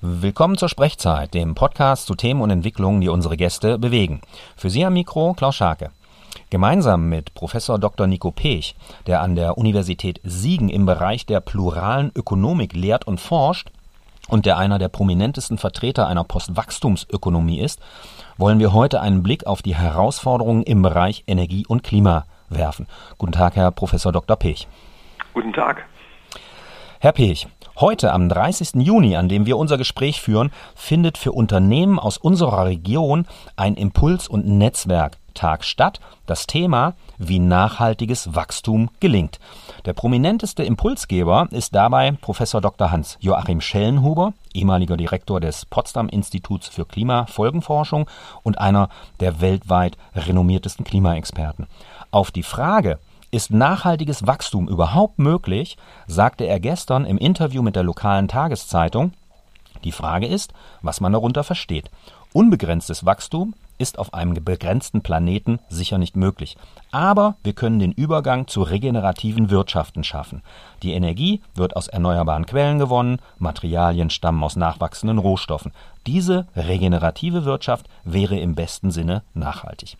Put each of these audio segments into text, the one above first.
Willkommen zur Sprechzeit, dem Podcast zu Themen und Entwicklungen, die unsere Gäste bewegen. Für Sie am Mikro Klaus Scharke. Gemeinsam mit Professor Dr. Nico Pech, der an der Universität Siegen im Bereich der pluralen Ökonomik lehrt und forscht und der einer der prominentesten Vertreter einer Postwachstumsökonomie ist, wollen wir heute einen Blick auf die Herausforderungen im Bereich Energie und Klima werfen. Guten Tag, Herr Professor Dr. Pech. Guten Tag. Herr Pech, Heute, am 30. Juni, an dem wir unser Gespräch führen, findet für Unternehmen aus unserer Region ein Impuls- und Netzwerktag statt. Das Thema, wie nachhaltiges Wachstum gelingt. Der prominenteste Impulsgeber ist dabei Professor Dr. Hans Joachim Schellenhuber, ehemaliger Direktor des Potsdam Instituts für Klimafolgenforschung und einer der weltweit renommiertesten Klimaexperten. Auf die Frage, ist nachhaltiges Wachstum überhaupt möglich? sagte er gestern im Interview mit der lokalen Tageszeitung. Die Frage ist, was man darunter versteht. Unbegrenztes Wachstum ist auf einem begrenzten Planeten sicher nicht möglich. Aber wir können den Übergang zu regenerativen Wirtschaften schaffen. Die Energie wird aus erneuerbaren Quellen gewonnen, Materialien stammen aus nachwachsenden Rohstoffen. Diese regenerative Wirtschaft wäre im besten Sinne nachhaltig.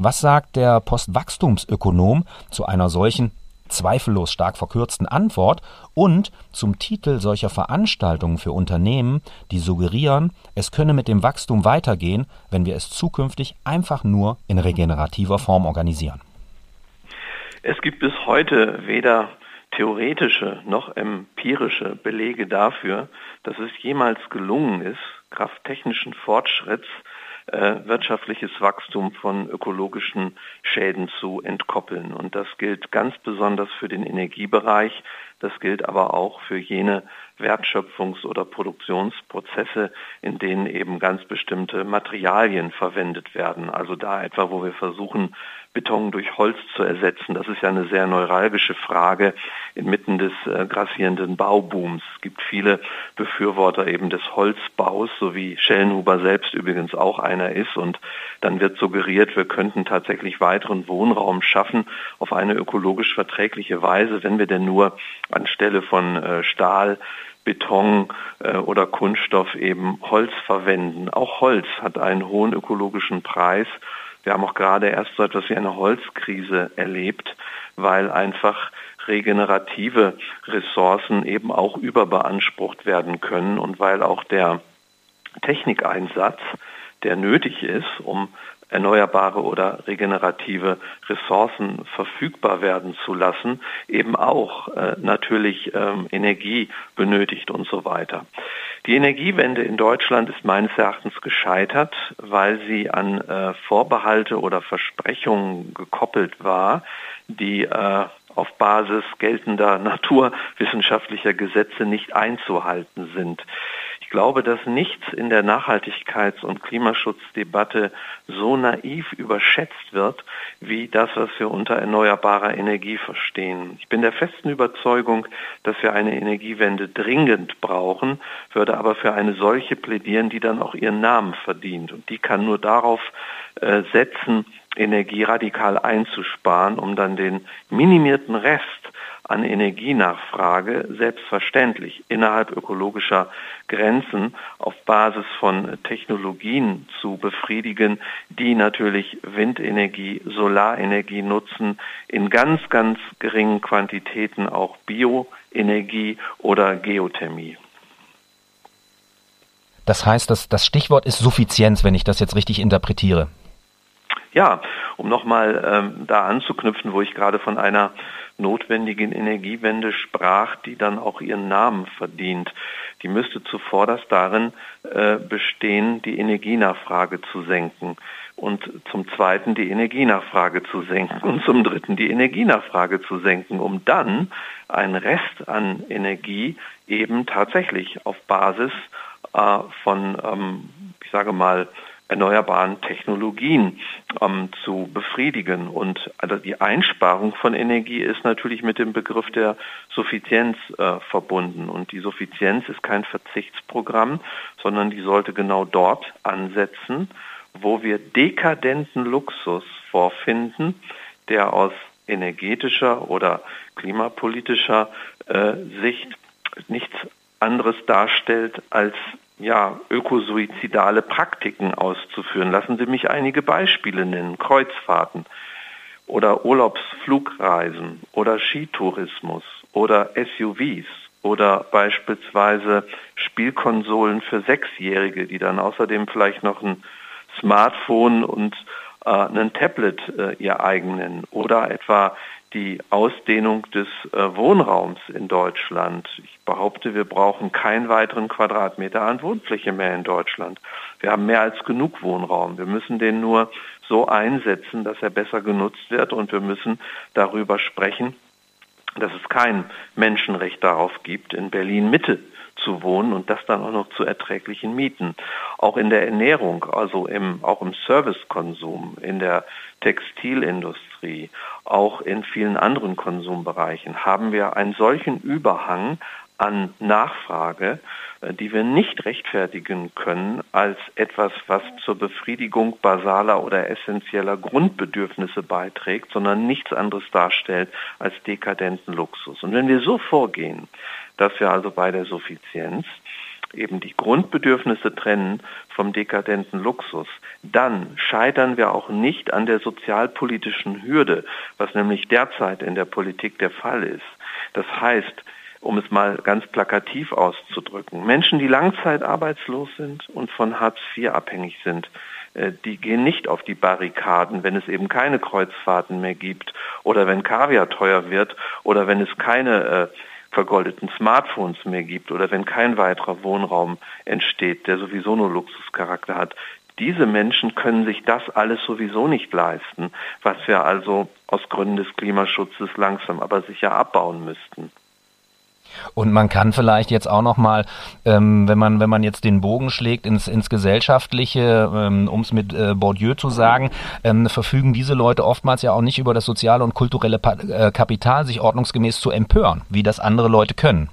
Was sagt der Postwachstumsökonom zu einer solchen zweifellos stark verkürzten Antwort und zum Titel solcher Veranstaltungen für Unternehmen, die suggerieren, es könne mit dem Wachstum weitergehen, wenn wir es zukünftig einfach nur in regenerativer Form organisieren. Es gibt bis heute weder theoretische noch empirische Belege dafür, dass es jemals gelungen ist, kraft technischen Fortschritts wirtschaftliches Wachstum von ökologischen Schäden zu entkoppeln. Und das gilt ganz besonders für den Energiebereich. Das gilt aber auch für jene Wertschöpfungs- oder Produktionsprozesse, in denen eben ganz bestimmte Materialien verwendet werden. Also da etwa, wo wir versuchen, Beton durch Holz zu ersetzen. Das ist ja eine sehr neuralgische Frage inmitten des äh, grassierenden Baubooms. Es gibt viele Befürworter eben des Holzbaus, so wie Schellenhuber selbst übrigens auch einer ist. Und dann wird suggeriert, wir könnten tatsächlich weiteren Wohnraum schaffen auf eine ökologisch verträgliche Weise, wenn wir denn nur anstelle von äh, Stahl Beton äh, oder Kunststoff eben Holz verwenden. Auch Holz hat einen hohen ökologischen Preis wir haben auch gerade erst so etwas wie eine Holzkrise erlebt, weil einfach regenerative Ressourcen eben auch überbeansprucht werden können und weil auch der Technikeinsatz, der nötig ist, um erneuerbare oder regenerative Ressourcen verfügbar werden zu lassen, eben auch äh, natürlich ähm, Energie benötigt und so weiter. Die Energiewende in Deutschland ist meines Erachtens gescheitert, weil sie an äh, Vorbehalte oder Versprechungen gekoppelt war, die äh, auf Basis geltender naturwissenschaftlicher Gesetze nicht einzuhalten sind. Ich glaube, dass nichts in der Nachhaltigkeits- und Klimaschutzdebatte so naiv überschätzt wird, wie das, was wir unter erneuerbarer Energie verstehen. Ich bin der festen Überzeugung, dass wir eine Energiewende dringend brauchen, würde aber für eine solche plädieren, die dann auch ihren Namen verdient. Und die kann nur darauf äh, setzen, Energie radikal einzusparen, um dann den minimierten Rest an Energienachfrage selbstverständlich innerhalb ökologischer Grenzen auf Basis von Technologien zu befriedigen, die natürlich Windenergie, Solarenergie nutzen, in ganz, ganz geringen Quantitäten auch Bioenergie oder Geothermie. Das heißt, das, das Stichwort ist Suffizienz, wenn ich das jetzt richtig interpretiere. Ja, um nochmal ähm, da anzuknüpfen, wo ich gerade von einer notwendigen Energiewende sprach, die dann auch ihren Namen verdient. Die müsste zuvorderst darin äh, bestehen, die Energienachfrage zu senken und zum Zweiten die Energienachfrage zu senken und zum Dritten die Energienachfrage zu senken, um dann einen Rest an Energie eben tatsächlich auf Basis äh, von, ähm, ich sage mal, erneuerbaren Technologien ähm, zu befriedigen. Und also die Einsparung von Energie ist natürlich mit dem Begriff der Suffizienz äh, verbunden. Und die Suffizienz ist kein Verzichtsprogramm, sondern die sollte genau dort ansetzen, wo wir dekadenten Luxus vorfinden, der aus energetischer oder klimapolitischer äh, Sicht nichts anderes darstellt als ja, ökosuizidale Praktiken auszuführen. Lassen Sie mich einige Beispiele nennen. Kreuzfahrten oder Urlaubsflugreisen oder Skitourismus oder SUVs oder beispielsweise Spielkonsolen für Sechsjährige, die dann außerdem vielleicht noch ein Smartphone und äh, ein Tablet äh, ihr eigen nennen oder etwa die Ausdehnung des äh, Wohnraums in Deutschland. Ich behaupte, wir brauchen keinen weiteren Quadratmeter an Wohnfläche mehr in Deutschland. Wir haben mehr als genug Wohnraum. Wir müssen den nur so einsetzen, dass er besser genutzt wird und wir müssen darüber sprechen, dass es kein Menschenrecht darauf gibt, in Berlin Mitte zu wohnen und das dann auch noch zu erträglichen Mieten. Auch in der Ernährung, also im, auch im Servicekonsum, in der Textilindustrie, auch in vielen anderen Konsumbereichen haben wir einen solchen Überhang an Nachfrage, äh, die wir nicht rechtfertigen können als etwas, was zur Befriedigung basaler oder essentieller Grundbedürfnisse beiträgt, sondern nichts anderes darstellt als dekadenten Luxus. Und wenn wir so vorgehen, dass wir also bei der Suffizienz eben die Grundbedürfnisse trennen vom dekadenten Luxus, dann scheitern wir auch nicht an der sozialpolitischen Hürde, was nämlich derzeit in der Politik der Fall ist. Das heißt, um es mal ganz plakativ auszudrücken, Menschen, die langzeitarbeitslos sind und von Hartz IV abhängig sind, äh, die gehen nicht auf die Barrikaden, wenn es eben keine Kreuzfahrten mehr gibt oder wenn Kaviar teuer wird oder wenn es keine äh, vergoldeten Smartphones mehr gibt oder wenn kein weiterer Wohnraum entsteht, der sowieso nur Luxuscharakter hat. Diese Menschen können sich das alles sowieso nicht leisten, was wir also aus Gründen des Klimaschutzes langsam aber sicher abbauen müssten. Und man kann vielleicht jetzt auch noch mal, ähm, wenn man wenn man jetzt den Bogen schlägt ins ins gesellschaftliche, ähm, um es mit äh, Bourdieu zu sagen, ähm, verfügen diese Leute oftmals ja auch nicht über das soziale und kulturelle pa äh, Kapital, sich ordnungsgemäß zu empören, wie das andere Leute können.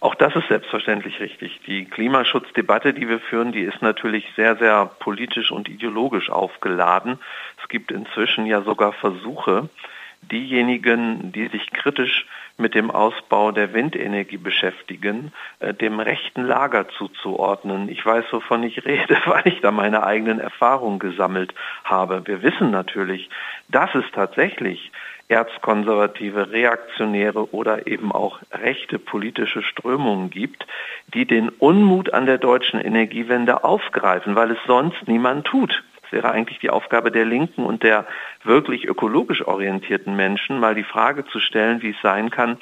Auch das ist selbstverständlich richtig. Die Klimaschutzdebatte, die wir führen, die ist natürlich sehr, sehr politisch und ideologisch aufgeladen. Es gibt inzwischen ja sogar Versuche, diejenigen, die sich kritisch mit dem Ausbau der Windenergie beschäftigen, äh, dem rechten Lager zuzuordnen. Ich weiß, wovon ich rede, weil ich da meine eigenen Erfahrungen gesammelt habe. Wir wissen natürlich, dass es tatsächlich erzkonservative, reaktionäre oder eben auch rechte politische Strömungen gibt, die den Unmut an der deutschen Energiewende aufgreifen, weil es sonst niemand tut. Es wäre eigentlich die Aufgabe der Linken und der wirklich ökologisch orientierten Menschen, mal die Frage zu stellen, wie es sein kann,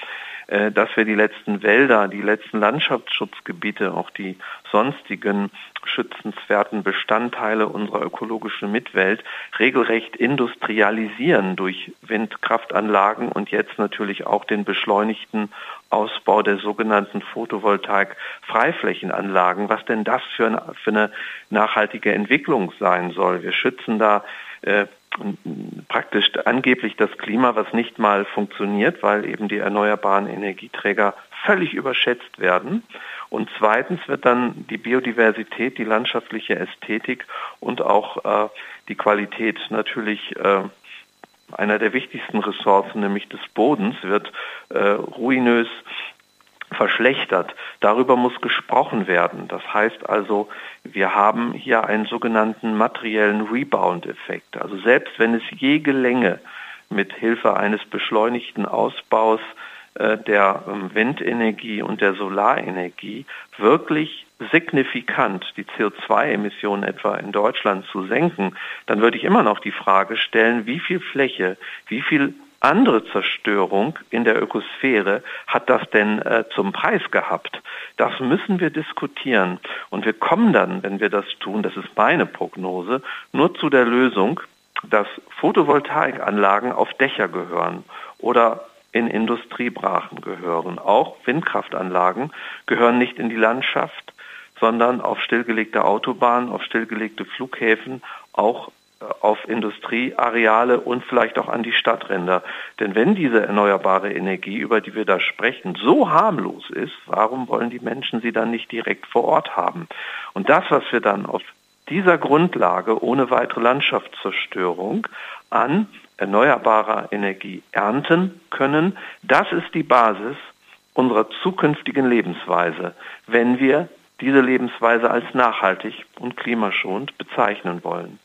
dass wir die letzten Wälder, die letzten Landschaftsschutzgebiete, auch die sonstigen schützenswerten Bestandteile unserer ökologischen Mitwelt regelrecht industrialisieren durch Windkraftanlagen und jetzt natürlich auch den beschleunigten Ausbau der sogenannten Photovoltaik-Freiflächenanlagen. Was denn das für eine, für eine nachhaltige Entwicklung sein soll? Wir schützen da äh, praktisch angeblich das Klima, was nicht mal funktioniert, weil eben die erneuerbaren Energieträger völlig überschätzt werden. Und zweitens wird dann die Biodiversität, die landschaftliche Ästhetik und auch äh, die Qualität natürlich äh, einer der wichtigsten Ressourcen, nämlich des Bodens, wird äh, ruinös verschlechtert. Darüber muss gesprochen werden. Das heißt also, wir haben hier einen sogenannten materiellen Rebound-Effekt. Also selbst wenn es je gelänge, mit Hilfe eines beschleunigten Ausbaus äh, der ähm, Windenergie und der Solarenergie wirklich signifikant die CO2-Emissionen etwa in Deutschland zu senken, dann würde ich immer noch die Frage stellen, wie viel Fläche, wie viel andere Zerstörung in der Ökosphäre hat das denn äh, zum Preis gehabt? Das müssen wir diskutieren. Und wir kommen dann, wenn wir das tun, das ist meine Prognose, nur zu der Lösung, dass Photovoltaikanlagen auf Dächer gehören oder in Industriebrachen gehören. Auch Windkraftanlagen gehören nicht in die Landschaft, sondern auf stillgelegte Autobahnen, auf stillgelegte Flughäfen, auch auf Industrieareale und vielleicht auch an die Stadtränder. Denn wenn diese erneuerbare Energie, über die wir da sprechen, so harmlos ist, warum wollen die Menschen sie dann nicht direkt vor Ort haben? Und das, was wir dann auf dieser Grundlage ohne weitere Landschaftszerstörung an erneuerbarer Energie ernten können, das ist die Basis unserer zukünftigen Lebensweise, wenn wir diese Lebensweise als nachhaltig und klimaschonend bezeichnen wollen.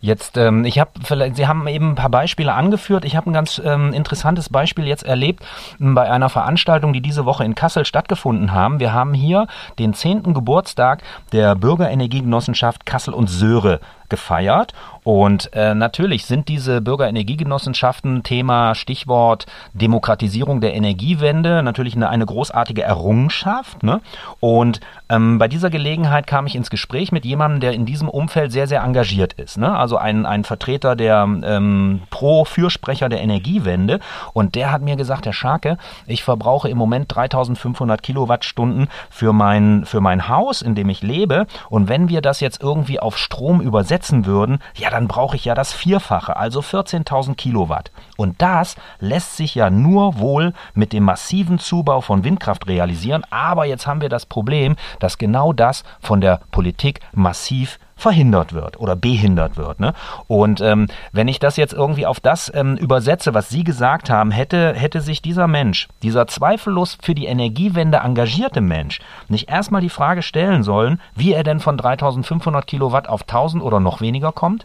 Jetzt, ähm, ich habe, Sie haben eben ein paar Beispiele angeführt. Ich habe ein ganz ähm, interessantes Beispiel jetzt erlebt bei einer Veranstaltung, die diese Woche in Kassel stattgefunden haben. Wir haben hier den zehnten Geburtstag der Bürgerenergiegenossenschaft Kassel und Söhre gefeiert. Und äh, natürlich sind diese Bürgerenergiegenossenschaften Thema, Stichwort Demokratisierung der Energiewende, natürlich eine, eine großartige Errungenschaft. Ne? Und ähm, bei dieser Gelegenheit kam ich ins Gespräch mit jemandem, der in diesem Umfeld sehr, sehr engagiert ist. Ne? Also ein, ein Vertreter der ähm, Pro-Fürsprecher der Energiewende. Und der hat mir gesagt, Herr Scharke, ich verbrauche im Moment 3500 Kilowattstunden für mein, für mein Haus, in dem ich lebe. Und wenn wir das jetzt irgendwie auf Strom übersetzen, setzen würden, ja, dann brauche ich ja das Vierfache, also 14.000 Kilowatt. Und das lässt sich ja nur wohl mit dem massiven Zubau von Windkraft realisieren. Aber jetzt haben wir das Problem, dass genau das von der Politik massiv verhindert wird oder behindert wird. Ne? Und ähm, wenn ich das jetzt irgendwie auf das ähm, übersetze, was Sie gesagt haben, hätte, hätte sich dieser Mensch, dieser zweifellos für die Energiewende engagierte Mensch, nicht erstmal die Frage stellen sollen, wie er denn von 3500 Kilowatt auf 1000 oder noch weniger kommt?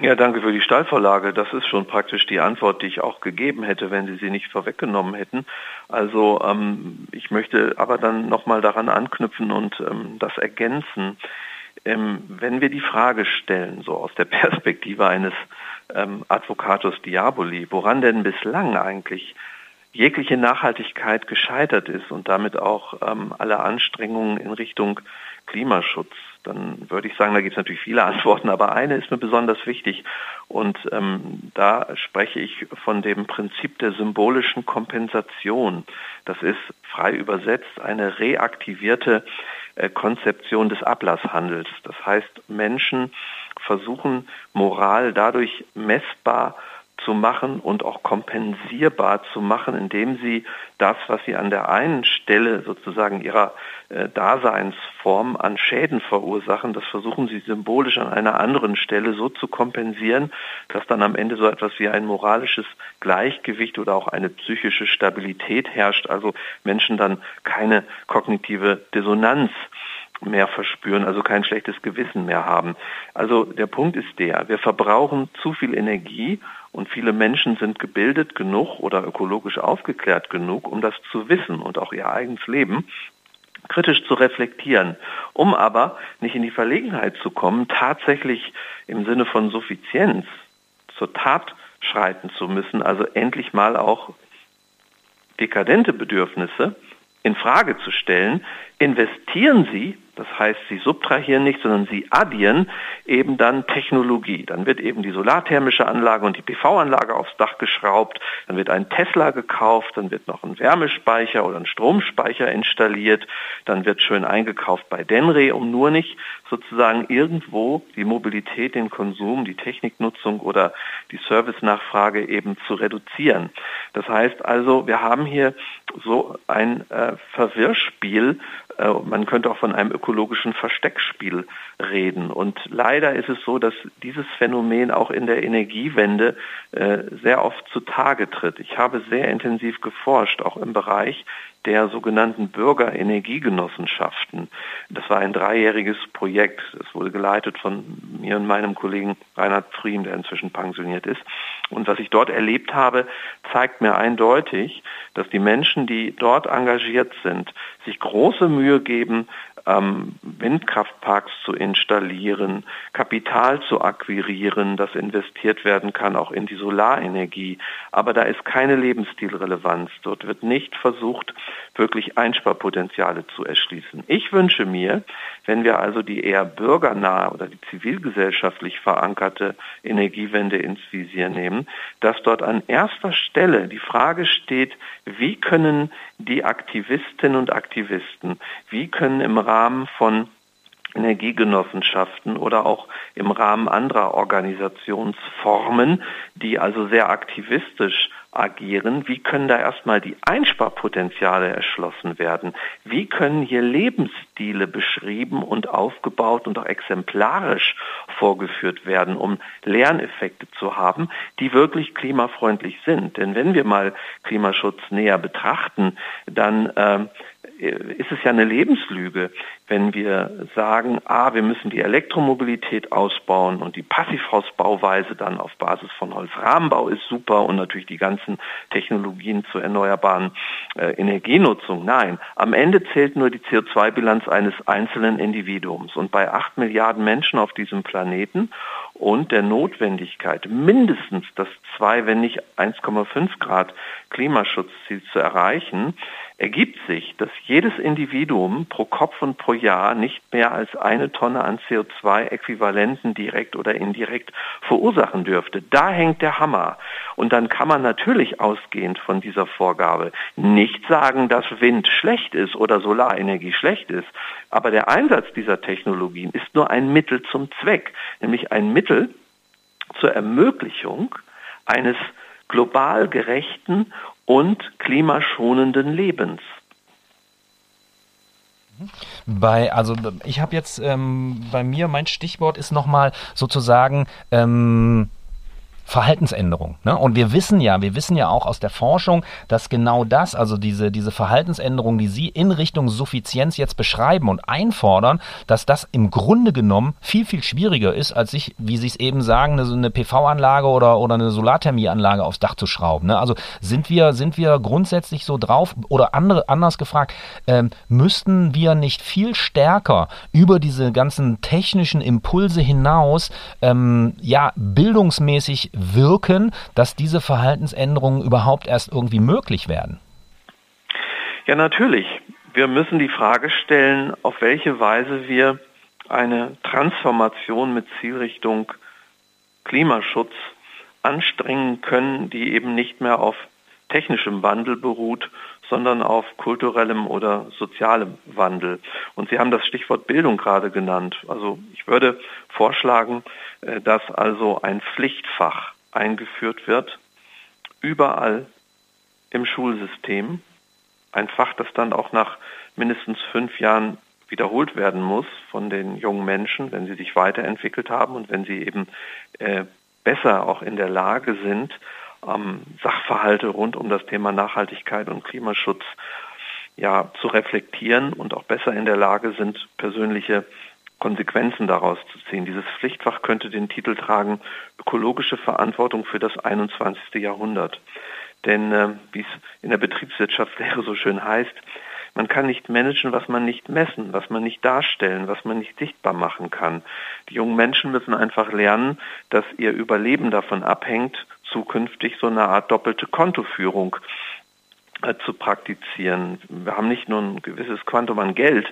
Ja, danke für die Steilvorlage. Das ist schon praktisch die Antwort, die ich auch gegeben hätte, wenn Sie sie nicht vorweggenommen hätten. Also ähm, ich möchte aber dann nochmal daran anknüpfen und ähm, das ergänzen. Ähm, wenn wir die Frage stellen, so aus der Perspektive eines ähm, Advocatus Diaboli, woran denn bislang eigentlich jegliche Nachhaltigkeit gescheitert ist und damit auch ähm, alle Anstrengungen in Richtung Klimaschutz, dann würde ich sagen, da gibt es natürlich viele Antworten, aber eine ist mir besonders wichtig und ähm, da spreche ich von dem Prinzip der symbolischen Kompensation. Das ist frei übersetzt eine reaktivierte Konzeption des Ablasshandels. Das heißt, Menschen versuchen Moral dadurch messbar zu machen und auch kompensierbar zu machen, indem sie das, was sie an der einen Stelle sozusagen ihrer äh, Daseinsform an Schäden verursachen, das versuchen sie symbolisch an einer anderen Stelle so zu kompensieren, dass dann am Ende so etwas wie ein moralisches Gleichgewicht oder auch eine psychische Stabilität herrscht, also Menschen dann keine kognitive Dissonanz mehr verspüren, also kein schlechtes Gewissen mehr haben. Also der Punkt ist der, wir verbrauchen zu viel Energie und viele Menschen sind gebildet genug oder ökologisch aufgeklärt genug, um das zu wissen und auch ihr eigenes Leben kritisch zu reflektieren, um aber nicht in die Verlegenheit zu kommen, tatsächlich im Sinne von Suffizienz zur Tat schreiten zu müssen, also endlich mal auch dekadente Bedürfnisse in Frage zu stellen, investieren Sie das heißt, sie subtrahieren nicht, sondern sie addieren eben dann Technologie. Dann wird eben die solarthermische Anlage und die PV-Anlage aufs Dach geschraubt, dann wird ein Tesla gekauft, dann wird noch ein Wärmespeicher oder ein Stromspeicher installiert, dann wird schön eingekauft bei Denre, um nur nicht sozusagen irgendwo die Mobilität, den Konsum, die Techniknutzung oder die Servicenachfrage eben zu reduzieren. Das heißt also, wir haben hier so ein äh, Verwirrspiel, äh, man könnte auch von einem ökologischen Versteckspiel reden. Und leider ist es so, dass dieses Phänomen auch in der Energiewende äh, sehr oft zutage tritt. Ich habe sehr intensiv geforscht, auch im Bereich der sogenannten Bürgerenergiegenossenschaften. Das war ein dreijähriges Projekt. Es wurde geleitet von mir und meinem Kollegen Reinhard Friem, der inzwischen pensioniert ist. Und was ich dort erlebt habe, zeigt mir eindeutig, dass die Menschen, die dort engagiert sind, sich große Mühe geben, ähm, Windkraftparks zu installieren, Kapital zu akquirieren, das investiert werden kann, auch in die Solarenergie. Aber da ist keine Lebensstilrelevanz. Dort wird nicht versucht, wirklich Einsparpotenziale zu erschließen. Ich wünsche mir, wenn wir also die eher bürgernahe oder die zivilgesellschaftlich verankerte Energiewende ins Visier nehmen, dass dort an erster Stelle die Frage steht, wie können die Aktivistinnen und Aktivisten, wie können im Rahmen von Energiegenossenschaften oder auch im Rahmen anderer Organisationsformen, die also sehr aktivistisch agieren, wie können da erstmal die Einsparpotenziale erschlossen werden? Wie können hier Lebensstile beschrieben und aufgebaut und auch exemplarisch vorgeführt werden, um Lerneffekte zu haben, die wirklich klimafreundlich sind? Denn wenn wir mal Klimaschutz näher betrachten, dann äh, ist es ja eine Lebenslüge, wenn wir sagen, ah, wir müssen die Elektromobilität ausbauen und die Passivhausbauweise dann auf Basis von Holzrahmenbau ist super und natürlich die ganzen Technologien zur erneuerbaren äh, Energienutzung. Nein, am Ende zählt nur die CO2-Bilanz eines einzelnen Individuums. Und bei acht Milliarden Menschen auf diesem Planeten und der Notwendigkeit, mindestens das zwei, wenn nicht 1,5 Grad Klimaschutzziel zu erreichen, ergibt sich, dass jedes Individuum pro Kopf und pro Jahr nicht mehr als eine Tonne an CO2-Äquivalenten direkt oder indirekt verursachen dürfte. Da hängt der Hammer. Und dann kann man natürlich ausgehend von dieser Vorgabe nicht sagen, dass Wind schlecht ist oder Solarenergie schlecht ist. Aber der Einsatz dieser Technologien ist nur ein Mittel zum Zweck, nämlich ein Mittel zur Ermöglichung eines global gerechten und klimaschonenden Lebens. Bei, also ich habe jetzt ähm, bei mir mein Stichwort ist nochmal sozusagen ähm, Verhaltensänderung. Ne? Und wir wissen ja, wir wissen ja auch aus der Forschung, dass genau das, also diese, diese Verhaltensänderung, die Sie in Richtung Suffizienz jetzt beschreiben und einfordern, dass das im Grunde genommen viel, viel schwieriger ist, als sich, wie Sie es eben sagen, eine, eine PV-Anlage oder, oder eine Solarthermieanlage aufs Dach zu schrauben. Ne? Also sind wir, sind wir grundsätzlich so drauf oder andere, anders gefragt, ähm, müssten wir nicht viel stärker über diese ganzen technischen Impulse hinaus ähm, ja bildungsmäßig wirken, dass diese Verhaltensänderungen überhaupt erst irgendwie möglich werden? Ja, natürlich. Wir müssen die Frage stellen, auf welche Weise wir eine Transformation mit Zielrichtung Klimaschutz anstrengen können, die eben nicht mehr auf technischem Wandel beruht, sondern auf kulturellem oder sozialem Wandel. Und Sie haben das Stichwort Bildung gerade genannt. Also ich würde vorschlagen, dass also ein Pflichtfach eingeführt wird, überall im Schulsystem. Ein Fach, das dann auch nach mindestens fünf Jahren wiederholt werden muss von den jungen Menschen, wenn sie sich weiterentwickelt haben und wenn sie eben äh, besser auch in der Lage sind, ähm, Sachverhalte rund um das Thema Nachhaltigkeit und Klimaschutz ja zu reflektieren und auch besser in der Lage sind, persönliche Konsequenzen daraus zu ziehen. Dieses Pflichtfach könnte den Titel tragen Ökologische Verantwortung für das 21. Jahrhundert. Denn äh, wie es in der Betriebswirtschaftslehre so schön heißt, man kann nicht managen, was man nicht messen, was man nicht darstellen, was man nicht sichtbar machen kann. Die jungen Menschen müssen einfach lernen, dass ihr Überleben davon abhängt, zukünftig so eine Art doppelte Kontoführung äh, zu praktizieren. Wir haben nicht nur ein gewisses Quantum an Geld,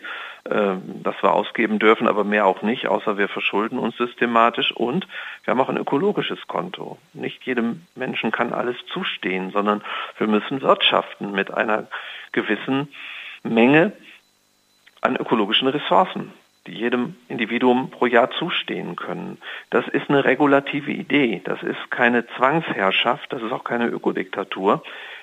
äh, das wir ausgeben dürfen, aber mehr auch nicht, außer wir verschulden uns systematisch und wir haben auch ein ökologisches Konto. Nicht jedem Menschen kann alles zustehen, sondern wir müssen wirtschaften mit einer gewissen Menge an ökologischen Ressourcen, die jedem Individuum pro Jahr zustehen können. Das ist eine regulative Idee, das ist keine Zwangsherrschaft, das ist auch keine Ökodiktatur.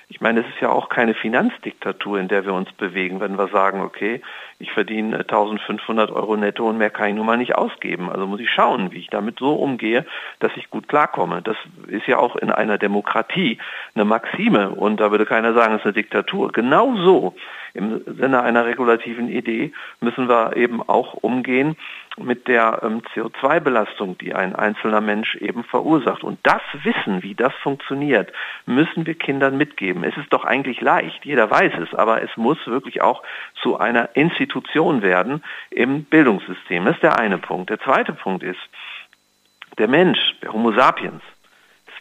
Ich meine, es ist ja auch keine Finanzdiktatur, in der wir uns bewegen, wenn wir sagen, okay, ich verdiene 1500 Euro netto und mehr kann ich nun mal nicht ausgeben. Also muss ich schauen, wie ich damit so umgehe, dass ich gut klarkomme. Das ist ja auch in einer Demokratie eine Maxime und da würde keiner sagen, es ist eine Diktatur. Genauso im Sinne einer regulativen Idee müssen wir eben auch umgehen mit der ähm, CO2-Belastung, die ein einzelner Mensch eben verursacht. Und das Wissen, wie das funktioniert, müssen wir Kindern mitgeben. Es ist doch eigentlich leicht, jeder weiß es, aber es muss wirklich auch zu einer Institution werden im Bildungssystem. Das ist der eine Punkt. Der zweite Punkt ist, der Mensch, der Homo sapiens,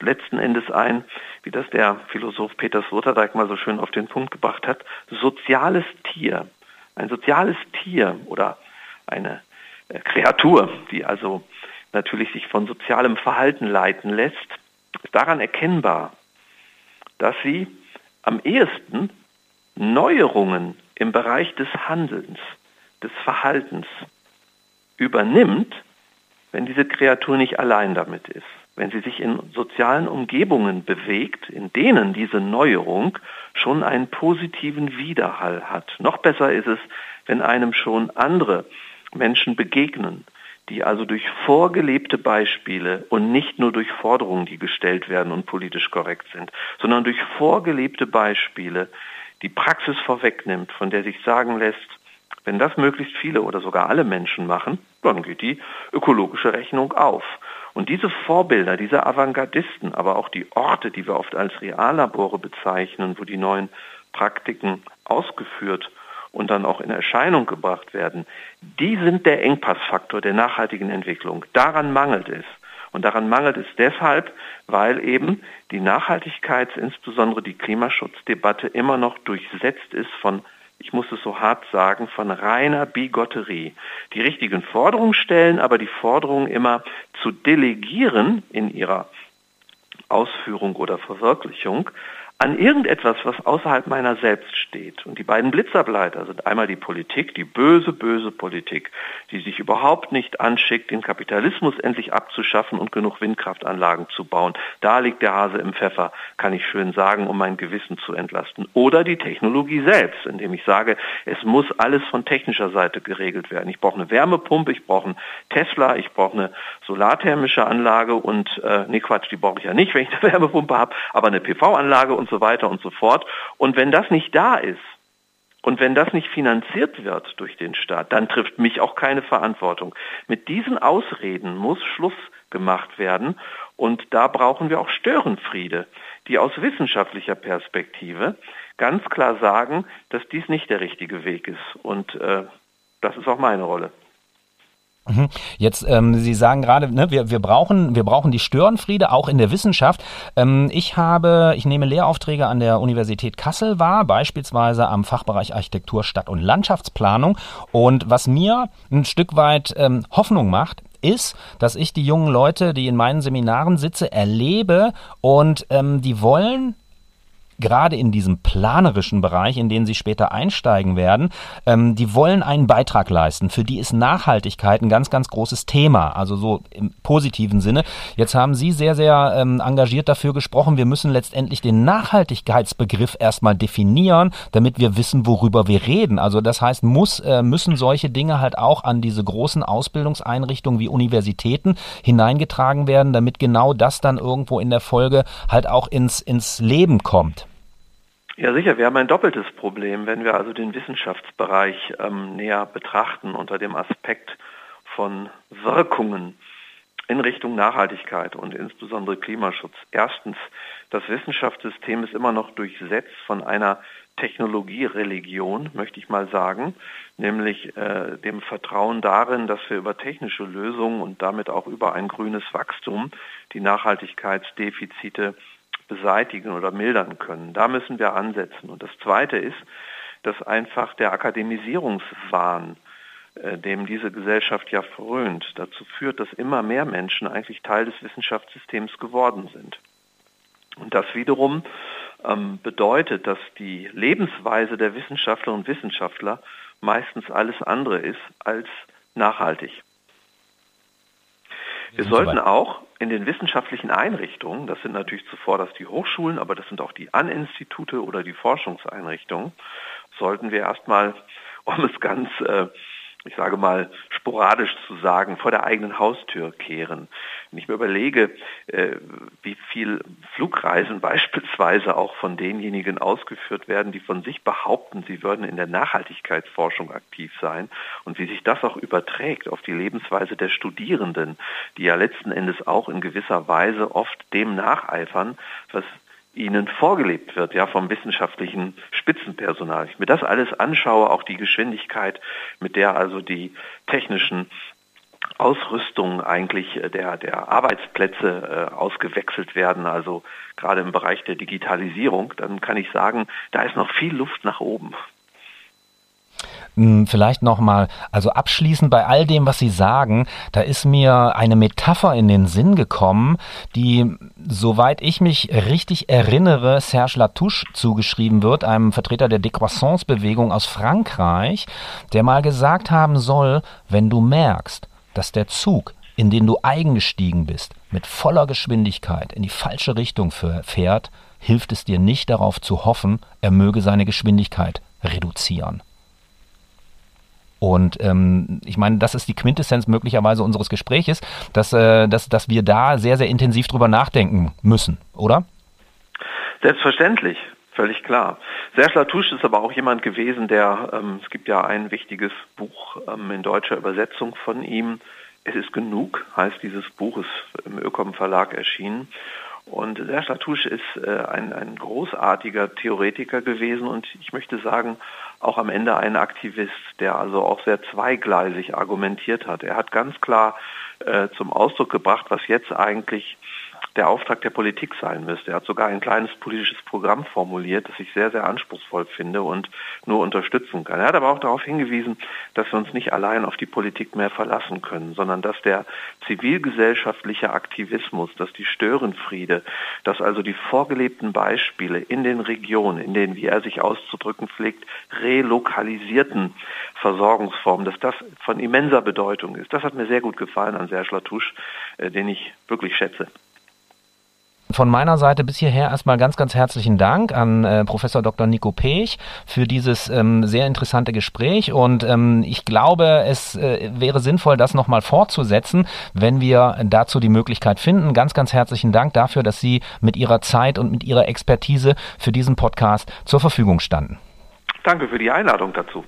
letzten Endes ein, wie das der Philosoph Peter Sloterdijk mal so schön auf den Punkt gebracht hat, soziales Tier. Ein soziales Tier oder eine äh, Kreatur, die also natürlich sich von sozialem Verhalten leiten lässt, ist daran erkennbar, dass sie am ehesten Neuerungen im Bereich des Handelns, des Verhaltens übernimmt, wenn diese Kreatur nicht allein damit ist. Wenn sie sich in sozialen Umgebungen bewegt, in denen diese Neuerung schon einen positiven Widerhall hat. Noch besser ist es, wenn einem schon andere Menschen begegnen, die also durch vorgelebte Beispiele und nicht nur durch Forderungen, die gestellt werden und politisch korrekt sind, sondern durch vorgelebte Beispiele die Praxis vorwegnimmt, von der sich sagen lässt, wenn das möglichst viele oder sogar alle Menschen machen, dann geht die ökologische Rechnung auf. Und diese Vorbilder, diese Avantgardisten, aber auch die Orte, die wir oft als Reallabore bezeichnen, wo die neuen Praktiken ausgeführt und dann auch in Erscheinung gebracht werden, die sind der Engpassfaktor der nachhaltigen Entwicklung. Daran mangelt es. Und daran mangelt es deshalb, weil eben die Nachhaltigkeits-, insbesondere die Klimaschutzdebatte immer noch durchsetzt ist von ich muss es so hart sagen, von reiner Bigotterie. Die richtigen Forderungen stellen, aber die Forderungen immer zu delegieren in ihrer Ausführung oder Verwirklichung an irgendetwas, was außerhalb meiner selbst steht. Und die beiden Blitzableiter sind einmal die Politik, die böse, böse Politik, die sich überhaupt nicht anschickt, den Kapitalismus endlich abzuschaffen und genug Windkraftanlagen zu bauen. Da liegt der Hase im Pfeffer, kann ich schön sagen, um mein Gewissen zu entlasten. Oder die Technologie selbst, indem ich sage, es muss alles von technischer Seite geregelt werden. Ich brauche eine Wärmepumpe, ich brauche einen Tesla, ich brauche eine solarthermische Anlage und, äh, nee Quatsch, die brauche ich ja nicht, wenn ich eine Wärmepumpe habe, aber eine PV-Anlage und und so weiter und so fort. Und wenn das nicht da ist, und wenn das nicht finanziert wird durch den Staat, dann trifft mich auch keine Verantwortung. Mit diesen Ausreden muss Schluss gemacht werden. Und da brauchen wir auch Störenfriede, die aus wissenschaftlicher Perspektive ganz klar sagen, dass dies nicht der richtige Weg ist. Und äh, das ist auch meine Rolle. Mhm. Jetzt, ähm, Sie sagen gerade, ne, wir, wir, brauchen, wir brauchen die Störenfriede auch in der Wissenschaft. Ähm, ich habe, ich nehme Lehraufträge an der Universität Kassel wahr, beispielsweise am Fachbereich Architektur, Stadt- und Landschaftsplanung. Und was mir ein Stück weit ähm, Hoffnung macht, ist, dass ich die jungen Leute, die in meinen Seminaren sitze, erlebe und ähm, die wollen gerade in diesem planerischen Bereich, in den sie später einsteigen werden, ähm, die wollen einen Beitrag leisten. Für die ist Nachhaltigkeit ein ganz, ganz großes Thema, also so im positiven Sinne. Jetzt haben Sie sehr, sehr ähm, engagiert dafür gesprochen, wir müssen letztendlich den Nachhaltigkeitsbegriff erstmal definieren, damit wir wissen, worüber wir reden. Also das heißt, muss, äh, müssen solche Dinge halt auch an diese großen Ausbildungseinrichtungen wie Universitäten hineingetragen werden, damit genau das dann irgendwo in der Folge halt auch ins, ins Leben kommt. Ja, sicher. Wir haben ein doppeltes Problem, wenn wir also den Wissenschaftsbereich ähm, näher betrachten unter dem Aspekt von Wirkungen in Richtung Nachhaltigkeit und insbesondere Klimaschutz. Erstens, das Wissenschaftssystem ist immer noch durchsetzt von einer Technologiereligion, möchte ich mal sagen, nämlich äh, dem Vertrauen darin, dass wir über technische Lösungen und damit auch über ein grünes Wachstum die Nachhaltigkeitsdefizite beseitigen oder mildern können. Da müssen wir ansetzen. Und das Zweite ist, dass einfach der Akademisierungswahn, äh, dem diese Gesellschaft ja frönt, dazu führt, dass immer mehr Menschen eigentlich Teil des Wissenschaftssystems geworden sind. Und das wiederum ähm, bedeutet, dass die Lebensweise der Wissenschaftlerinnen und Wissenschaftler meistens alles andere ist als nachhaltig. Wir sollten auch in den wissenschaftlichen Einrichtungen, das sind natürlich zuvor das die Hochschulen, aber das sind auch die An-Institute oder die Forschungseinrichtungen, sollten wir erstmal, um es ganz äh, ich sage mal, sporadisch zu sagen, vor der eigenen Haustür kehren. Wenn ich mir überlege, äh, wie viel Flugreisen beispielsweise auch von denjenigen ausgeführt werden, die von sich behaupten, sie würden in der Nachhaltigkeitsforschung aktiv sein und wie sich das auch überträgt auf die Lebensweise der Studierenden, die ja letzten Endes auch in gewisser Weise oft dem nacheifern, was ihnen vorgelebt wird, ja, vom wissenschaftlichen Spitzenpersonal. Ich mir das alles anschaue, auch die Geschwindigkeit, mit der also die technischen Ausrüstung eigentlich äh, der, der Arbeitsplätze äh, ausgewechselt werden, also gerade im Bereich der Digitalisierung, dann kann ich sagen, da ist noch viel Luft nach oben. Hm, vielleicht nochmal, also abschließend bei all dem, was Sie sagen, da ist mir eine Metapher in den Sinn gekommen, die, soweit ich mich richtig erinnere, Serge Latouche zugeschrieben wird, einem Vertreter der Décroissance-Bewegung aus Frankreich, der mal gesagt haben soll, wenn du merkst, dass der Zug in den du eingestiegen bist, mit voller Geschwindigkeit in die falsche Richtung fährt, hilft es dir nicht darauf zu hoffen, er möge seine Geschwindigkeit reduzieren. Und ähm, ich meine, das ist die Quintessenz möglicherweise unseres Gespräches, dass, äh, dass, dass wir da sehr, sehr intensiv drüber nachdenken müssen, oder? Selbstverständlich. Völlig klar. Serge Latouche ist aber auch jemand gewesen, der, ähm, es gibt ja ein wichtiges Buch ähm, in deutscher Übersetzung von ihm, Es ist genug, heißt dieses Buch, ist im Ökom Verlag erschienen. Und Serge Latouche ist äh, ein, ein großartiger Theoretiker gewesen und ich möchte sagen, auch am Ende ein Aktivist, der also auch sehr zweigleisig argumentiert hat. Er hat ganz klar äh, zum Ausdruck gebracht, was jetzt eigentlich der Auftrag der Politik sein müsste. Er hat sogar ein kleines politisches Programm formuliert, das ich sehr, sehr anspruchsvoll finde und nur unterstützen kann. Er hat aber auch darauf hingewiesen, dass wir uns nicht allein auf die Politik mehr verlassen können, sondern dass der zivilgesellschaftliche Aktivismus, dass die Störenfriede, dass also die vorgelebten Beispiele in den Regionen, in denen, wie er sich auszudrücken pflegt, relokalisierten Versorgungsformen, dass das von immenser Bedeutung ist. Das hat mir sehr gut gefallen an Serge Latouche, äh, den ich wirklich schätze. Von meiner Seite bis hierher erstmal ganz, ganz herzlichen Dank an äh, Professor Dr. Nico Pech für dieses ähm, sehr interessante Gespräch und ähm, ich glaube, es äh, wäre sinnvoll, das nochmal fortzusetzen, wenn wir dazu die Möglichkeit finden. Ganz, ganz herzlichen Dank dafür, dass Sie mit Ihrer Zeit und mit Ihrer Expertise für diesen Podcast zur Verfügung standen. Danke für die Einladung dazu.